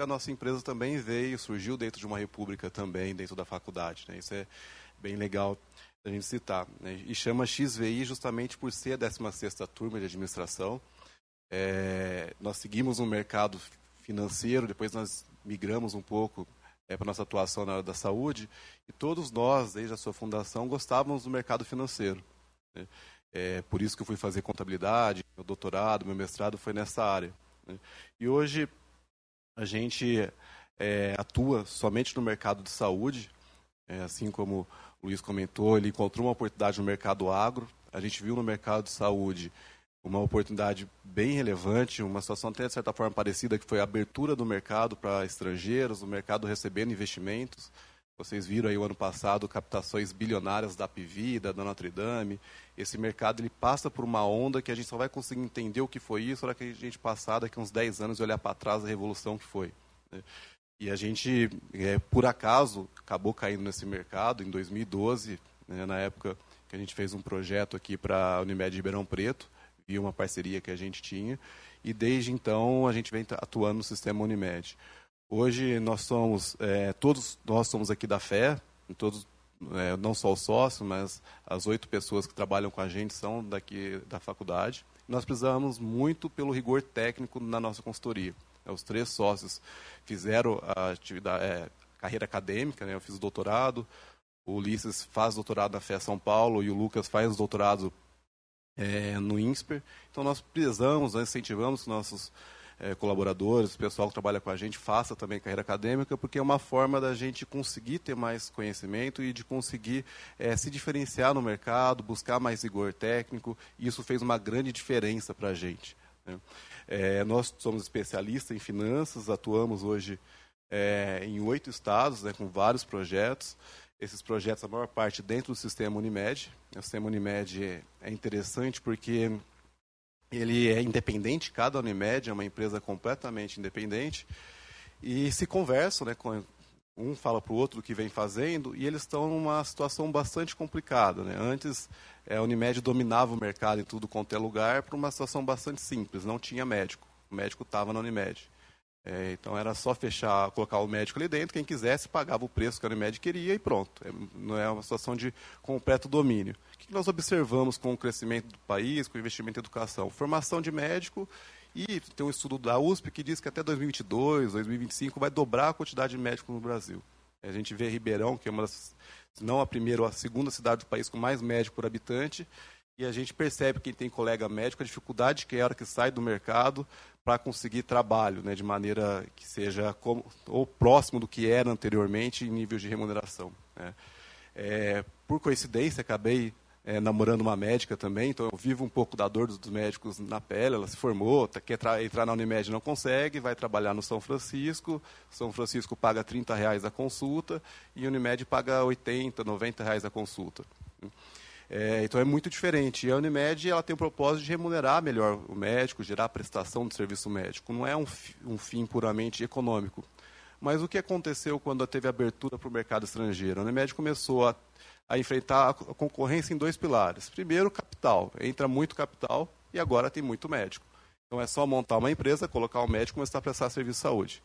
a nossa empresa também veio, surgiu dentro de uma república também, dentro da faculdade. Né? Isso é bem legal a gente citar. Né? E chama XVI justamente por ser a 16ª turma de administração. É, nós seguimos um mercado financeiro, depois nós migramos um pouco é, para nossa atuação na área da saúde, e todos nós, desde a sua fundação, gostávamos do mercado financeiro. Né? É, por isso que eu fui fazer contabilidade, meu doutorado, meu mestrado foi nessa área. Né? E hoje a gente é, atua somente no mercado de saúde, é, assim como o Luiz comentou, ele encontrou uma oportunidade no mercado agro, a gente viu no mercado de saúde uma oportunidade bem relevante, uma situação até de certa forma parecida, que foi a abertura do mercado para estrangeiros, o mercado recebendo investimentos. Vocês viram aí o ano passado captações bilionárias da Pivida, da Notre Dame. Esse mercado ele passa por uma onda que a gente só vai conseguir entender o que foi isso na hora que a gente passar daqui uns 10 anos e olhar para trás a revolução que foi. Né? E a gente, é, por acaso, acabou caindo nesse mercado em 2012, né, na época que a gente fez um projeto aqui para a Unimed Ribeirão Preto, via uma parceria que a gente tinha, e desde então a gente vem atuando no sistema Unimed. Hoje nós somos, é, todos nós somos aqui da fé, todos, é, não só os sócios, mas as oito pessoas que trabalham com a gente são daqui da faculdade. Nós precisamos muito pelo rigor técnico na nossa consultoria. É, os três sócios fizeram a atividade, é, carreira acadêmica, né? eu fiz doutorado, o Ulisses faz doutorado na FE São Paulo e o Lucas faz doutorado é, no INSPER. Então nós precisamos, nós incentivamos que nossos é, colaboradores, o pessoal que trabalha com a gente, faça também carreira acadêmica, porque é uma forma da gente conseguir ter mais conhecimento e de conseguir é, se diferenciar no mercado, buscar mais rigor técnico, e isso fez uma grande diferença para a gente. Né? É, nós somos especialistas em finanças, atuamos hoje é, em oito estados, né, com vários projetos. Esses projetos, a maior parte dentro do sistema Unimed. O sistema Unimed é, é interessante porque ele é independente, cada Unimed é uma empresa completamente independente, e se conversam, né, com, um fala para o outro o que vem fazendo, e eles estão numa situação bastante complicada. Né? Antes, é, a Unimed dominava o mercado em tudo quanto é lugar, por uma situação bastante simples, não tinha médico. O médico estava na Unimed. É, então era só fechar, colocar o médico ali dentro, quem quisesse pagava o preço que a Unimed queria e pronto. É, não é uma situação de completo domínio. O que nós observamos com o crescimento do país, com o investimento em educação? Formação de médico e tem um estudo da USP que diz que até 2022, 2025 vai dobrar a quantidade de médicos no Brasil. A gente vê Ribeirão, que é uma das, se não a primeira ou a segunda cidade do país com mais médico por habitante, e a gente percebe quem tem colega médico a dificuldade que é a hora que sai do mercado para conseguir trabalho, né, de maneira que seja como, ou próximo do que era anteriormente em nível de remuneração. Né. É, por coincidência, acabei é, namorando uma médica também, então eu vivo um pouco da dor dos médicos na pele. Ela se formou, tá, quer entrar na Unimed não consegue, vai trabalhar no São Francisco. São Francisco paga 30 reais a consulta e Unimed paga 80, 90 reais a consulta. É, então é muito diferente. E a Unimed ela tem o propósito de remunerar melhor o médico, gerar prestação de serviço médico. Não é um, um fim puramente econômico. Mas o que aconteceu quando teve abertura para o mercado estrangeiro? A Unimed começou a, a enfrentar a concorrência em dois pilares. Primeiro, capital. Entra muito capital e agora tem muito médico. Então é só montar uma empresa, colocar um médico e começar a prestar serviço de saúde.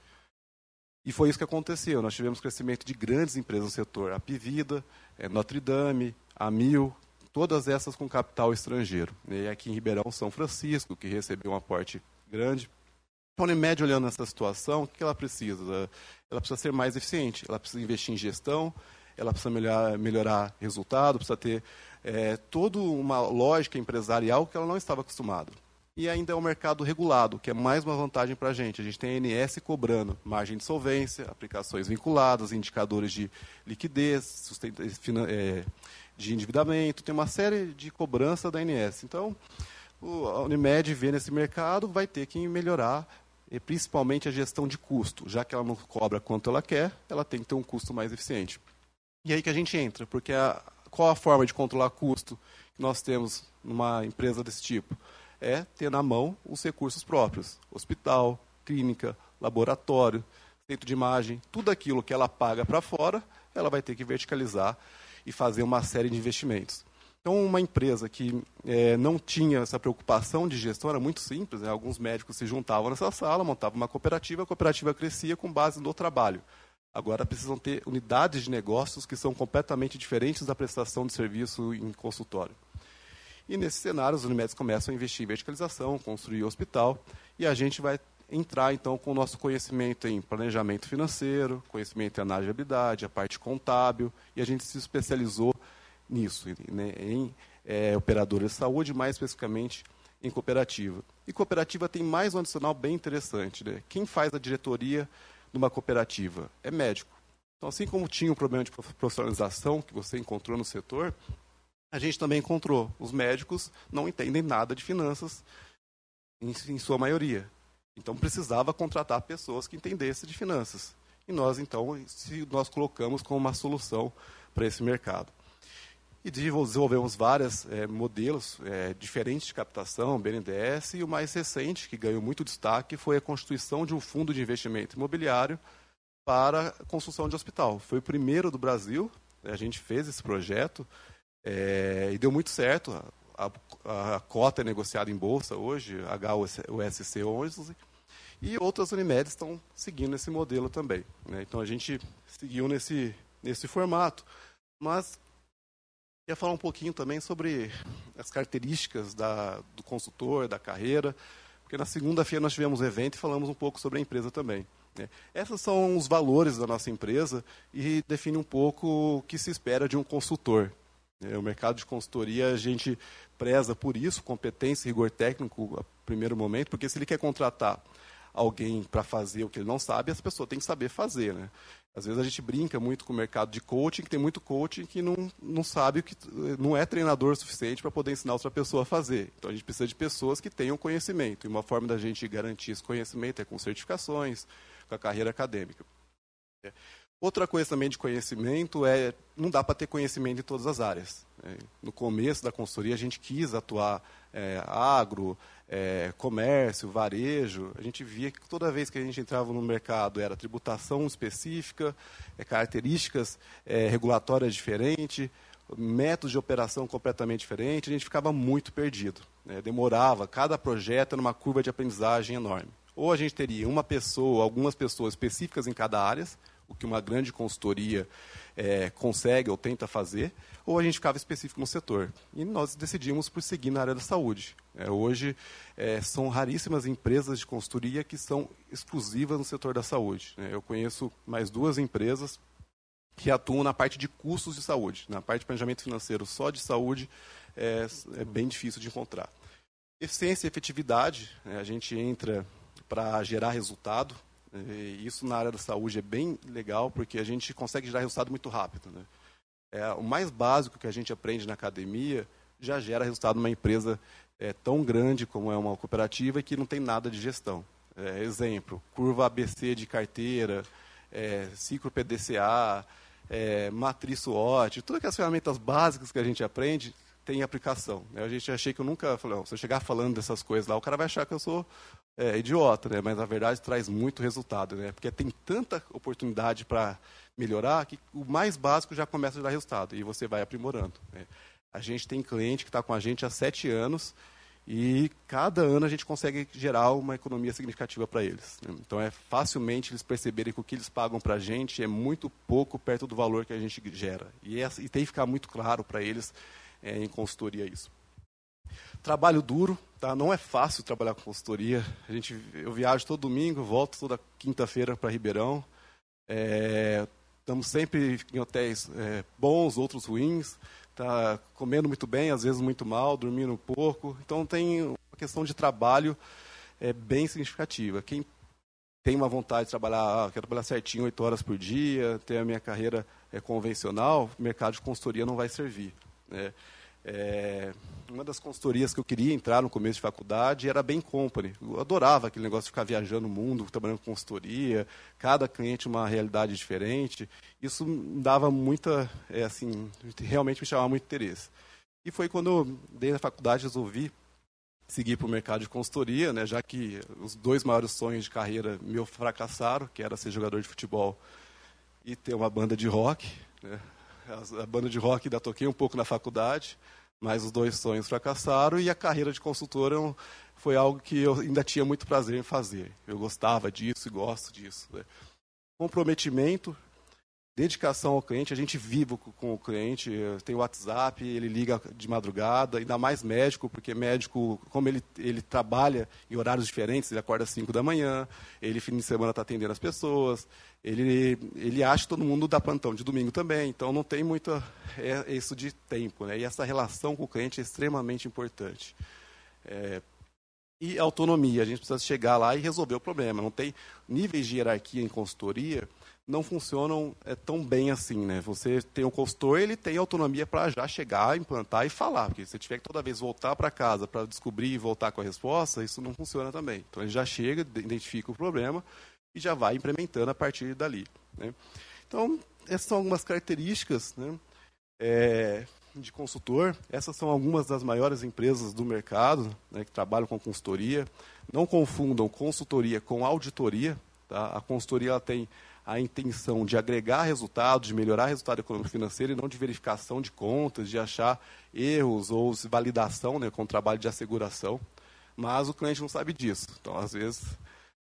E foi isso que aconteceu. Nós tivemos crescimento de grandes empresas no setor. A Pivida, é, Notre Dame, a Mil, todas essas com capital estrangeiro. E aqui em Ribeirão, São Francisco, que recebeu um aporte grande. A Unimed, olhando essa situação, o que ela precisa? Ela precisa ser mais eficiente, ela precisa investir em gestão, ela precisa melhorar, melhorar resultado, precisa ter é, toda uma lógica empresarial que ela não estava acostumada. E ainda é um mercado regulado, que é mais uma vantagem para a gente. A gente tem a ANS cobrando margem de solvência, aplicações vinculadas, indicadores de liquidez, é, de endividamento, tem uma série de cobrança da ANS. Então, a Unimed vê nesse mercado, vai ter que melhorar, principalmente a gestão de custo. Já que ela não cobra quanto ela quer, ela tem que ter um custo mais eficiente. E aí que a gente entra, porque a, qual a forma de controlar custo que nós temos numa empresa desse tipo? É ter na mão os recursos próprios. Hospital, clínica, laboratório, centro de imagem, tudo aquilo que ela paga para fora, ela vai ter que verticalizar e fazer uma série de investimentos. Então, uma empresa que é, não tinha essa preocupação de gestão era muito simples. Né? Alguns médicos se juntavam nessa sala, montavam uma cooperativa, a cooperativa crescia com base no trabalho. Agora precisam ter unidades de negócios que são completamente diferentes da prestação de serviço em consultório. E nesse cenário, os Unimedes começam a investir em verticalização, construir hospital, e a gente vai entrar então com o nosso conhecimento em planejamento financeiro, conhecimento em análise de habilidade, a parte contábil, e a gente se especializou nisso, né, em é, de saúde, mais especificamente em cooperativa. E cooperativa tem mais um adicional bem interessante. Né? Quem faz a diretoria de uma cooperativa é médico. Então, assim como tinha o problema de profissionalização que você encontrou no setor, a gente também encontrou. Os médicos não entendem nada de finanças, em, em sua maioria. Então, precisava contratar pessoas que entendessem de finanças. E nós, então, se nós colocamos como uma solução para esse mercado. E desenvolvemos vários é, modelos é, diferentes de captação, BNDES, e o mais recente, que ganhou muito destaque, foi a constituição de um fundo de investimento imobiliário para construção de hospital. Foi o primeiro do Brasil, a gente fez esse projeto é, e deu muito certo. A, a, cota é negociada em bolsa hoje, HUSC 11, e outras Unimedes estão seguindo esse modelo também. Né? Então a gente seguiu nesse, nesse formato. Mas Queria falar um pouquinho também sobre as características da, do consultor, da carreira, porque na segunda-feira nós tivemos um evento e falamos um pouco sobre a empresa também. Né? Esses são os valores da nossa empresa e define um pouco o que se espera de um consultor. Né? O mercado de consultoria, a gente preza por isso, competência rigor técnico a primeiro momento, porque se ele quer contratar alguém para fazer o que ele não sabe, essa pessoa tem que saber fazer. Né? Às vezes a gente brinca muito com o mercado de coaching, que tem muito coaching que não, não sabe o que não é treinador suficiente para poder ensinar outra pessoa a fazer. Então a gente precisa de pessoas que tenham conhecimento. E uma forma da gente garantir esse conhecimento é com certificações, com a carreira acadêmica. É. Outra coisa também de conhecimento é não dá para ter conhecimento em todas as áreas. É, no começo da consultoria a gente quis atuar é, agro, é, comércio, varejo, a gente via que toda vez que a gente entrava no mercado era tributação específica, é, características é, regulatórias diferentes, métodos de operação completamente diferentes, a gente ficava muito perdido. Né? Demorava, cada projeto era uma curva de aprendizagem enorme. Ou a gente teria uma pessoa, algumas pessoas específicas em cada área, o que uma grande consultoria é, consegue ou tenta fazer, ou a gente ficava específico no setor. E nós decidimos por seguir na área da saúde. É, hoje, é, são raríssimas empresas de consultoria que são exclusivas no setor da saúde. É, eu conheço mais duas empresas que atuam na parte de custos de saúde. Na parte de planejamento financeiro só de saúde é, é bem difícil de encontrar. Eficiência e efetividade, né, a gente entra para gerar resultado. E isso na área da saúde é bem legal, porque a gente consegue gerar resultado muito rápido. Né? É, o mais básico que a gente aprende na academia já gera resultado numa empresa é, tão grande como é uma cooperativa e que não tem nada de gestão. É, exemplo, curva ABC de carteira, é, ciclo PDCA, é, matriz SWOT, todas aquelas ferramentas básicas que a gente aprende tem aplicação. Né? A gente achei que eu nunca falei, oh, se eu chegar falando dessas coisas lá, o cara vai achar que eu sou é, idiota, né? mas na verdade traz muito resultado, né? porque tem tanta oportunidade para melhorar que o mais básico já começa a dar resultado e você vai aprimorando. Né? A gente tem cliente que está com a gente há sete anos e cada ano a gente consegue gerar uma economia significativa para eles. Né? Então é facilmente eles perceberem que o que eles pagam para a gente é muito pouco perto do valor que a gente gera. E, é, e tem que ficar muito claro para eles é, em consultoria isso. Trabalho duro, tá? não é fácil trabalhar com consultoria. A gente, eu viajo todo domingo, volto toda quinta-feira para Ribeirão. É, estamos sempre em hotéis é, bons, outros ruins. Tá comendo muito bem, às vezes muito mal, dormindo pouco. Então tem uma questão de trabalho é, bem significativa. Quem tem uma vontade de trabalhar, ah, quero trabalhar certinho, oito horas por dia, ter a minha carreira é, convencional, mercado de consultoria não vai servir. Né? É, uma das consultorias que eu queria entrar no começo de faculdade era bem company. Eu adorava aquele negócio de ficar viajando o mundo, trabalhando com consultoria, cada cliente uma realidade diferente. Isso dava muita, é, assim, realmente me chamava muito interesse. E foi quando eu, desde a faculdade, resolvi seguir para o mercado de consultoria, né, já que os dois maiores sonhos de carreira meu fracassaram, que era ser jogador de futebol e ter uma banda de rock. Né. A, a banda de rock ainda toquei um pouco na faculdade, mas os dois sonhos fracassaram e a carreira de consultor foi algo que eu ainda tinha muito prazer em fazer. Eu gostava disso e gosto disso. Né? Comprometimento, dedicação ao cliente, a gente vive com o cliente, tem o WhatsApp, ele liga de madrugada, ainda mais médico, porque médico, como ele, ele trabalha em horários diferentes, ele acorda às 5 da manhã, ele fim de semana está atendendo as pessoas, ele, ele acha todo mundo dá plantão de domingo também, então não tem muito é, isso de tempo. Né? E essa relação com o cliente é extremamente importante. É, e autonomia, a gente precisa chegar lá e resolver o problema. Não tem níveis de hierarquia em consultoria, não funcionam é, tão bem assim, né? Você tem o consultor, ele tem autonomia para já chegar, implantar e falar, porque se tiver que toda vez voltar para casa para descobrir e voltar com a resposta, isso não funciona também. Então ele já chega, identifica o problema e já vai implementando a partir dali. Né? Então essas são algumas características, né? É, de consultor. Essas são algumas das maiores empresas do mercado né, que trabalham com consultoria. Não confundam consultoria com auditoria. Tá? A consultoria ela tem a intenção de agregar resultados, de melhorar resultado econômico financeiro e não de verificação de contas, de achar erros ou validação né, com o trabalho de asseguração. Mas o cliente não sabe disso. Então, às vezes,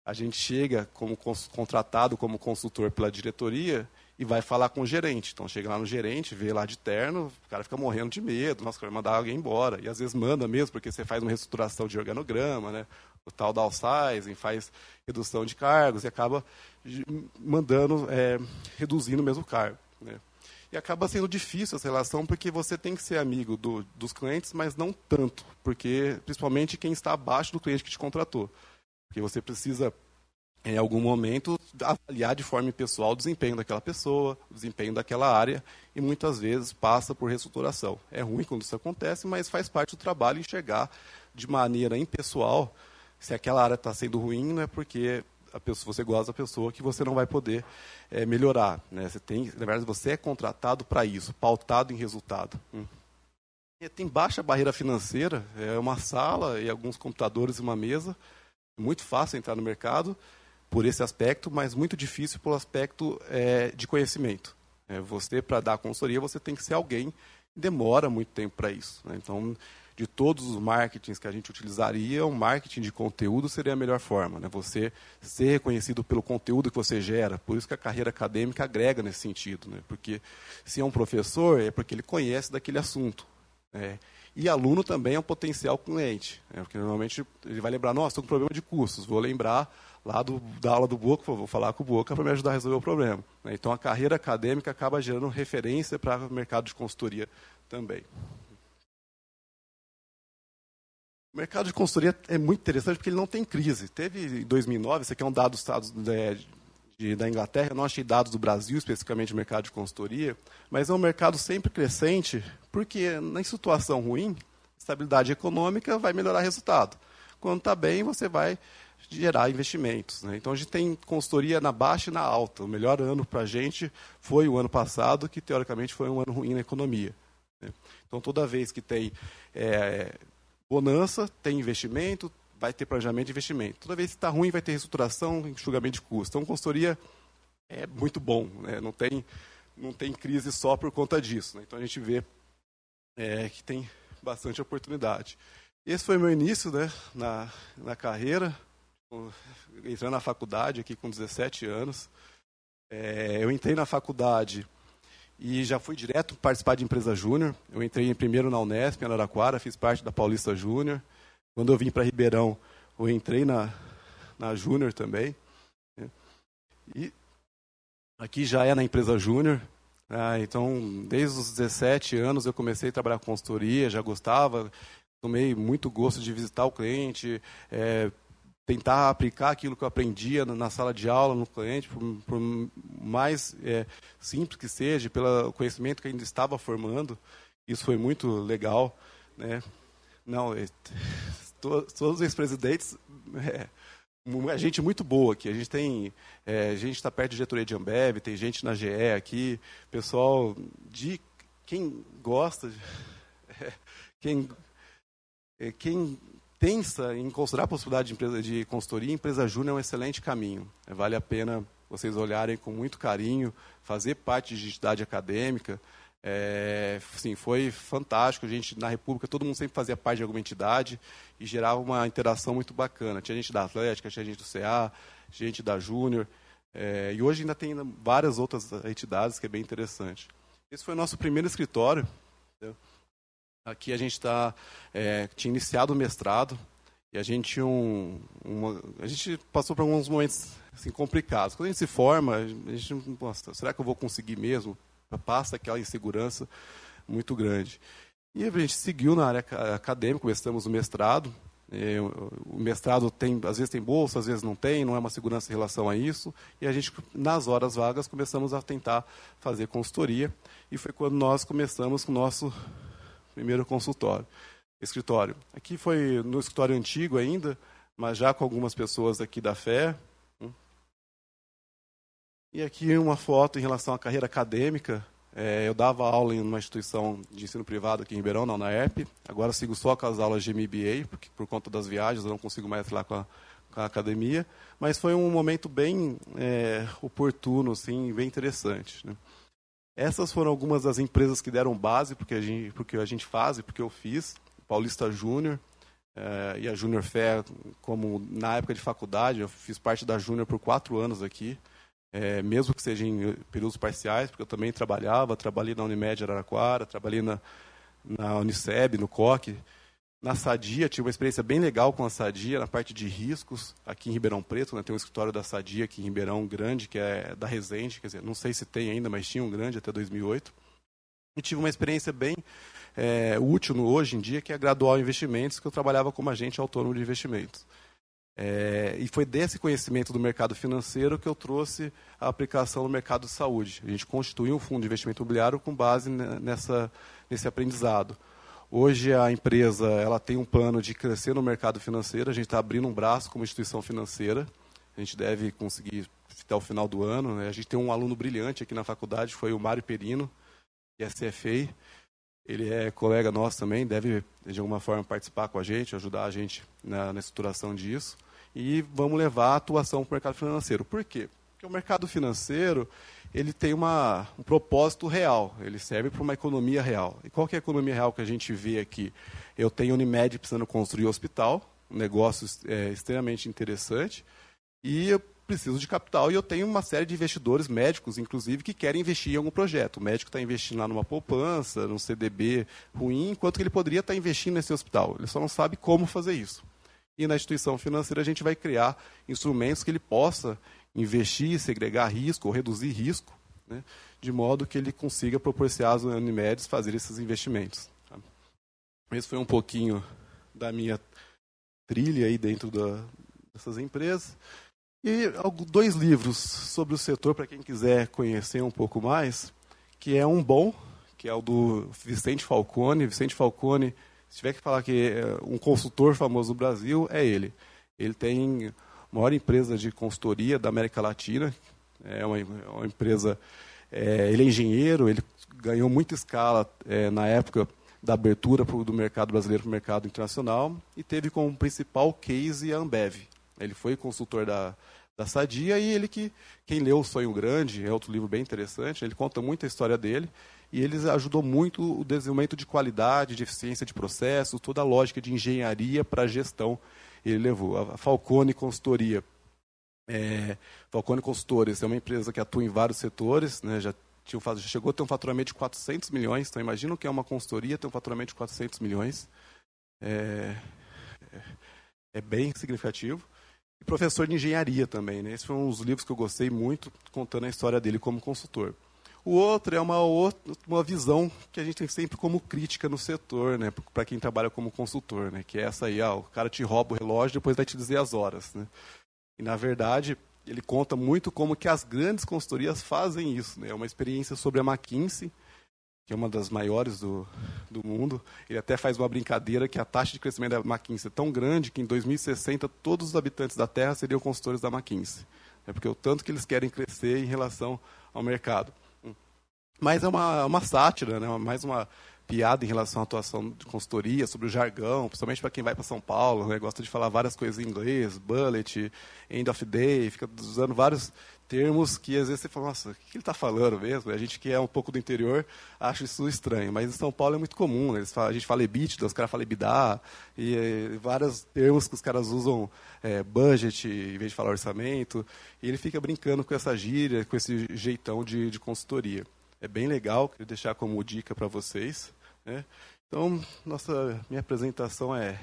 a gente chega como contratado como consultor pela diretoria e vai falar com o gerente. Então chega lá no gerente, vê lá de terno, o cara fica morrendo de medo, nossa, vai mandar alguém embora. E às vezes manda mesmo, porque você faz uma reestruturação de organograma, né? O tal downsizing, faz redução de cargos e acaba mandando, é, reduzindo o mesmo cargo. Né? E acaba sendo difícil essa relação porque você tem que ser amigo do, dos clientes, mas não tanto, porque principalmente quem está abaixo do cliente que te contratou. Porque você precisa, em algum momento, avaliar de forma pessoal o desempenho daquela pessoa, o desempenho daquela área, e muitas vezes passa por reestruturação. É ruim quando isso acontece, mas faz parte do trabalho enxergar de maneira impessoal se aquela área está sendo ruim, não é porque a pessoa, você gosta da pessoa que você não vai poder é, melhorar. Né? Você tem, na verdade, você é contratado para isso, pautado em resultado. Hum. tem baixa barreira financeira, é uma sala e alguns computadores e uma mesa. Muito fácil entrar no mercado por esse aspecto, mas muito difícil pelo aspecto é, de conhecimento. É, você, para dar consultoria, você tem que ser alguém demora muito tempo para isso. Né? Então, de todos os marketings que a gente utilizaria, o marketing de conteúdo seria a melhor forma. Né? Você ser reconhecido pelo conteúdo que você gera. Por isso que a carreira acadêmica agrega nesse sentido. Né? Porque se é um professor, é porque ele conhece daquele assunto. Né? E aluno também é um potencial cliente. Né? Porque normalmente ele vai lembrar, nossa, estou com problema de custos. Vou lembrar lá do, da aula do Boca, vou falar com o Boca para me ajudar a resolver o problema. Né? Então a carreira acadêmica acaba gerando referência para o mercado de consultoria também. O mercado de consultoria é muito interessante porque ele não tem crise. Teve em 2009, isso aqui é um dado dos Estados de, de, da Inglaterra, eu não achei dados do Brasil, especificamente o mercado de consultoria, mas é um mercado sempre crescente, porque em situação ruim, estabilidade econômica vai melhorar resultado. Quando está bem, você vai gerar investimentos. Né? Então a gente tem consultoria na baixa e na alta. O melhor ano para a gente foi o ano passado, que teoricamente foi um ano ruim na economia. Né? Então toda vez que tem é, bonança, tem investimento, vai ter planejamento de investimento. Toda vez que está ruim, vai ter reestruturação, enxugamento de custos. Então, consultoria é muito bom, né? não, tem, não tem crise só por conta disso. Né? Então, a gente vê é, que tem bastante oportunidade. Esse foi meu início né, na, na carreira, entrando na faculdade aqui com 17 anos. É, eu entrei na faculdade e já fui direto participar de empresa júnior. Eu entrei primeiro na Unesp, em Araraquara, fiz parte da Paulista Júnior. Quando eu vim para Ribeirão, eu entrei na, na Júnior também. Né? E aqui já é na empresa júnior. Ah, então, desde os 17 anos eu comecei a trabalhar com consultoria, já gostava, tomei muito gosto de visitar o cliente, é, tentar aplicar aquilo que eu aprendia na sala de aula, no cliente, por, por mais é, simples que seja, pelo conhecimento que ainda estava formando. Isso foi muito legal. Né? Não, é, todos os ex-presidentes, é, a gente muito boa aqui. A gente tem, é, gente está perto de diretoria de Ambev, tem gente na GE aqui, pessoal de quem gosta, quem, é, quem pensa em considerar a possibilidade de, empresa, de consultoria, empresa júnior é um excelente caminho. Vale a pena vocês olharem com muito carinho, fazer parte de entidade acadêmica. É, sim, foi fantástico. A gente, na República, todo mundo sempre fazia parte de alguma entidade e gerava uma interação muito bacana. Tinha gente da Atlética, tinha gente do CA, gente da Júnior. É, e hoje ainda tem várias outras entidades, que é bem interessante. Esse foi o nosso primeiro escritório. Entendeu? Aqui a gente tá, é, tinha iniciado o mestrado e a gente, um, uma, a gente passou por alguns momentos assim, complicados. Quando a gente se forma, a gente, nossa, será que eu vou conseguir mesmo? Passa aquela insegurança muito grande. E a gente seguiu na área acadêmica, começamos o mestrado. É, o mestrado tem, às vezes tem bolsa, às vezes não tem, não é uma segurança em relação a isso. E a gente, nas horas vagas, começamos a tentar fazer consultoria. E foi quando nós começamos com o nosso primeiro consultório, escritório. Aqui foi no escritório antigo ainda, mas já com algumas pessoas aqui da fé. E aqui uma foto em relação à carreira acadêmica. É, eu dava aula em uma instituição de ensino privado aqui em Ribeirão, na UNAERP. Agora sigo só com as aulas de MBA, porque por conta das viagens eu não consigo mais ir lá com a, com a academia. Mas foi um momento bem é, oportuno, assim, bem interessante. Né? Essas foram algumas das empresas que deram base porque a gente, porque a gente faz e porque eu fiz. Paulista Júnior é, e a Júnior Fé, como na época de faculdade, eu fiz parte da Júnior por quatro anos aqui é, mesmo que seja em períodos parciais, porque eu também trabalhava, trabalhei na Unimed Araraquara, trabalhei na, na Uniceb, no COC, na Sadia, tive uma experiência bem legal com a Sadia, na parte de riscos, aqui em Ribeirão Preto, né, tem um escritório da Sadia aqui em Ribeirão grande, que é da Resende, quer dizer, não sei se tem ainda, mas tinha um grande até 2008. E tive uma experiência bem é, útil no, hoje em dia, que é a Gradual Investimentos, que eu trabalhava como agente autônomo de investimentos. É, e foi desse conhecimento do mercado financeiro que eu trouxe a aplicação no mercado de saúde. A gente constituiu um fundo de investimento imobiliário com base nessa, nesse aprendizado. Hoje a empresa ela tem um plano de crescer no mercado financeiro. A gente está abrindo um braço como instituição financeira. A gente deve conseguir até o final do ano. Né? A gente tem um aluno brilhante aqui na faculdade, foi o Mário Perino, que é CFA. Ele é colega nosso também, deve de alguma forma participar com a gente, ajudar a gente na, na estruturação disso e vamos levar a atuação para o mercado financeiro. Por quê? Porque o mercado financeiro ele tem uma, um propósito real, ele serve para uma economia real. E qual é a economia real que a gente vê aqui? Eu tenho Unimed precisando construir um hospital, um negócio é, extremamente interessante, e eu preciso de capital e eu tenho uma série de investidores médicos, inclusive, que querem investir em algum projeto. O médico está investindo lá numa poupança, num CDB ruim, enquanto que ele poderia estar tá investindo nesse hospital. Ele só não sabe como fazer isso e na instituição financeira a gente vai criar instrumentos que ele possa investir, segregar risco ou reduzir risco, né, de modo que ele consiga proporcionar às Unimedes fazer esses investimentos. Tá? Esse foi um pouquinho da minha trilha aí dentro da, dessas empresas. E dois livros sobre o setor para quem quiser conhecer um pouco mais, que é um bom, que é o do Vicente Falcone. Vicente Falcone se tiver que falar que é um consultor famoso no Brasil, é ele. Ele tem maior empresa de consultoria da América Latina. É uma, é uma empresa. É, ele é engenheiro, ele ganhou muita escala é, na época da abertura pro, do mercado brasileiro para o mercado internacional e teve como principal case a Ambev. Ele foi consultor da, da Sadia e ele que quem leu o Sonho Grande é outro livro bem interessante. Ele conta muito a história dele e eles ajudou muito o desenvolvimento de qualidade, de eficiência de processo, toda a lógica de engenharia para gestão ele levou. A Falcone Consultoria. É, Falcone Consultores é uma empresa que atua em vários setores, né, já, tinha, já chegou a ter um faturamento de 400 milhões, então imagina o que é uma consultoria ter um faturamento de 400 milhões. É, é, é bem significativo. E professor de engenharia também. Né? Esse foi um dos livros que eu gostei muito, contando a história dele como consultor. O outro é uma, outra, uma visão que a gente tem sempre como crítica no setor, né, para quem trabalha como consultor, né, que é essa aí, ah, o cara te rouba o relógio depois vai te dizer as horas. Né. E, na verdade, ele conta muito como que as grandes consultorias fazem isso. Né, é uma experiência sobre a McKinsey, que é uma das maiores do, do mundo. Ele até faz uma brincadeira que a taxa de crescimento da McKinsey é tão grande que em 2060 todos os habitantes da Terra seriam consultores da McKinsey. É porque o tanto que eles querem crescer em relação ao mercado. Mas é uma, uma sátira, né? mais uma piada em relação à atuação de consultoria, sobre o jargão, principalmente para quem vai para São Paulo, né, gosta de falar várias coisas em inglês, bullet, end of day, fica usando vários termos que às vezes você fala, nossa, o que ele está falando mesmo? A gente que é um pouco do interior acha isso estranho, mas em São Paulo é muito comum, né? falam, a gente fala EBITDA, os caras falam EBITDA, e, e, vários termos que os caras usam é, budget em vez de falar orçamento, e ele fica brincando com essa gíria, com esse jeitão de, de consultoria. É bem legal, queria deixar como dica para vocês. Né? Então, nossa, minha apresentação é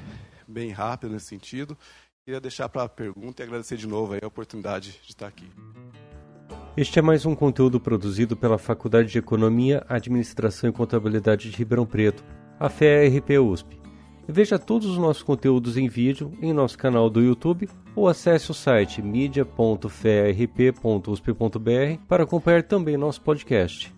bem rápida nesse sentido. Queria deixar para a pergunta e agradecer de novo a oportunidade de estar aqui. Este é mais um conteúdo produzido pela Faculdade de Economia, Administração e Contabilidade de Ribeirão Preto, a FERP USP. Veja todos os nossos conteúdos em vídeo em nosso canal do YouTube ou acesse o site media.ferp.usp.br para acompanhar também nosso podcast.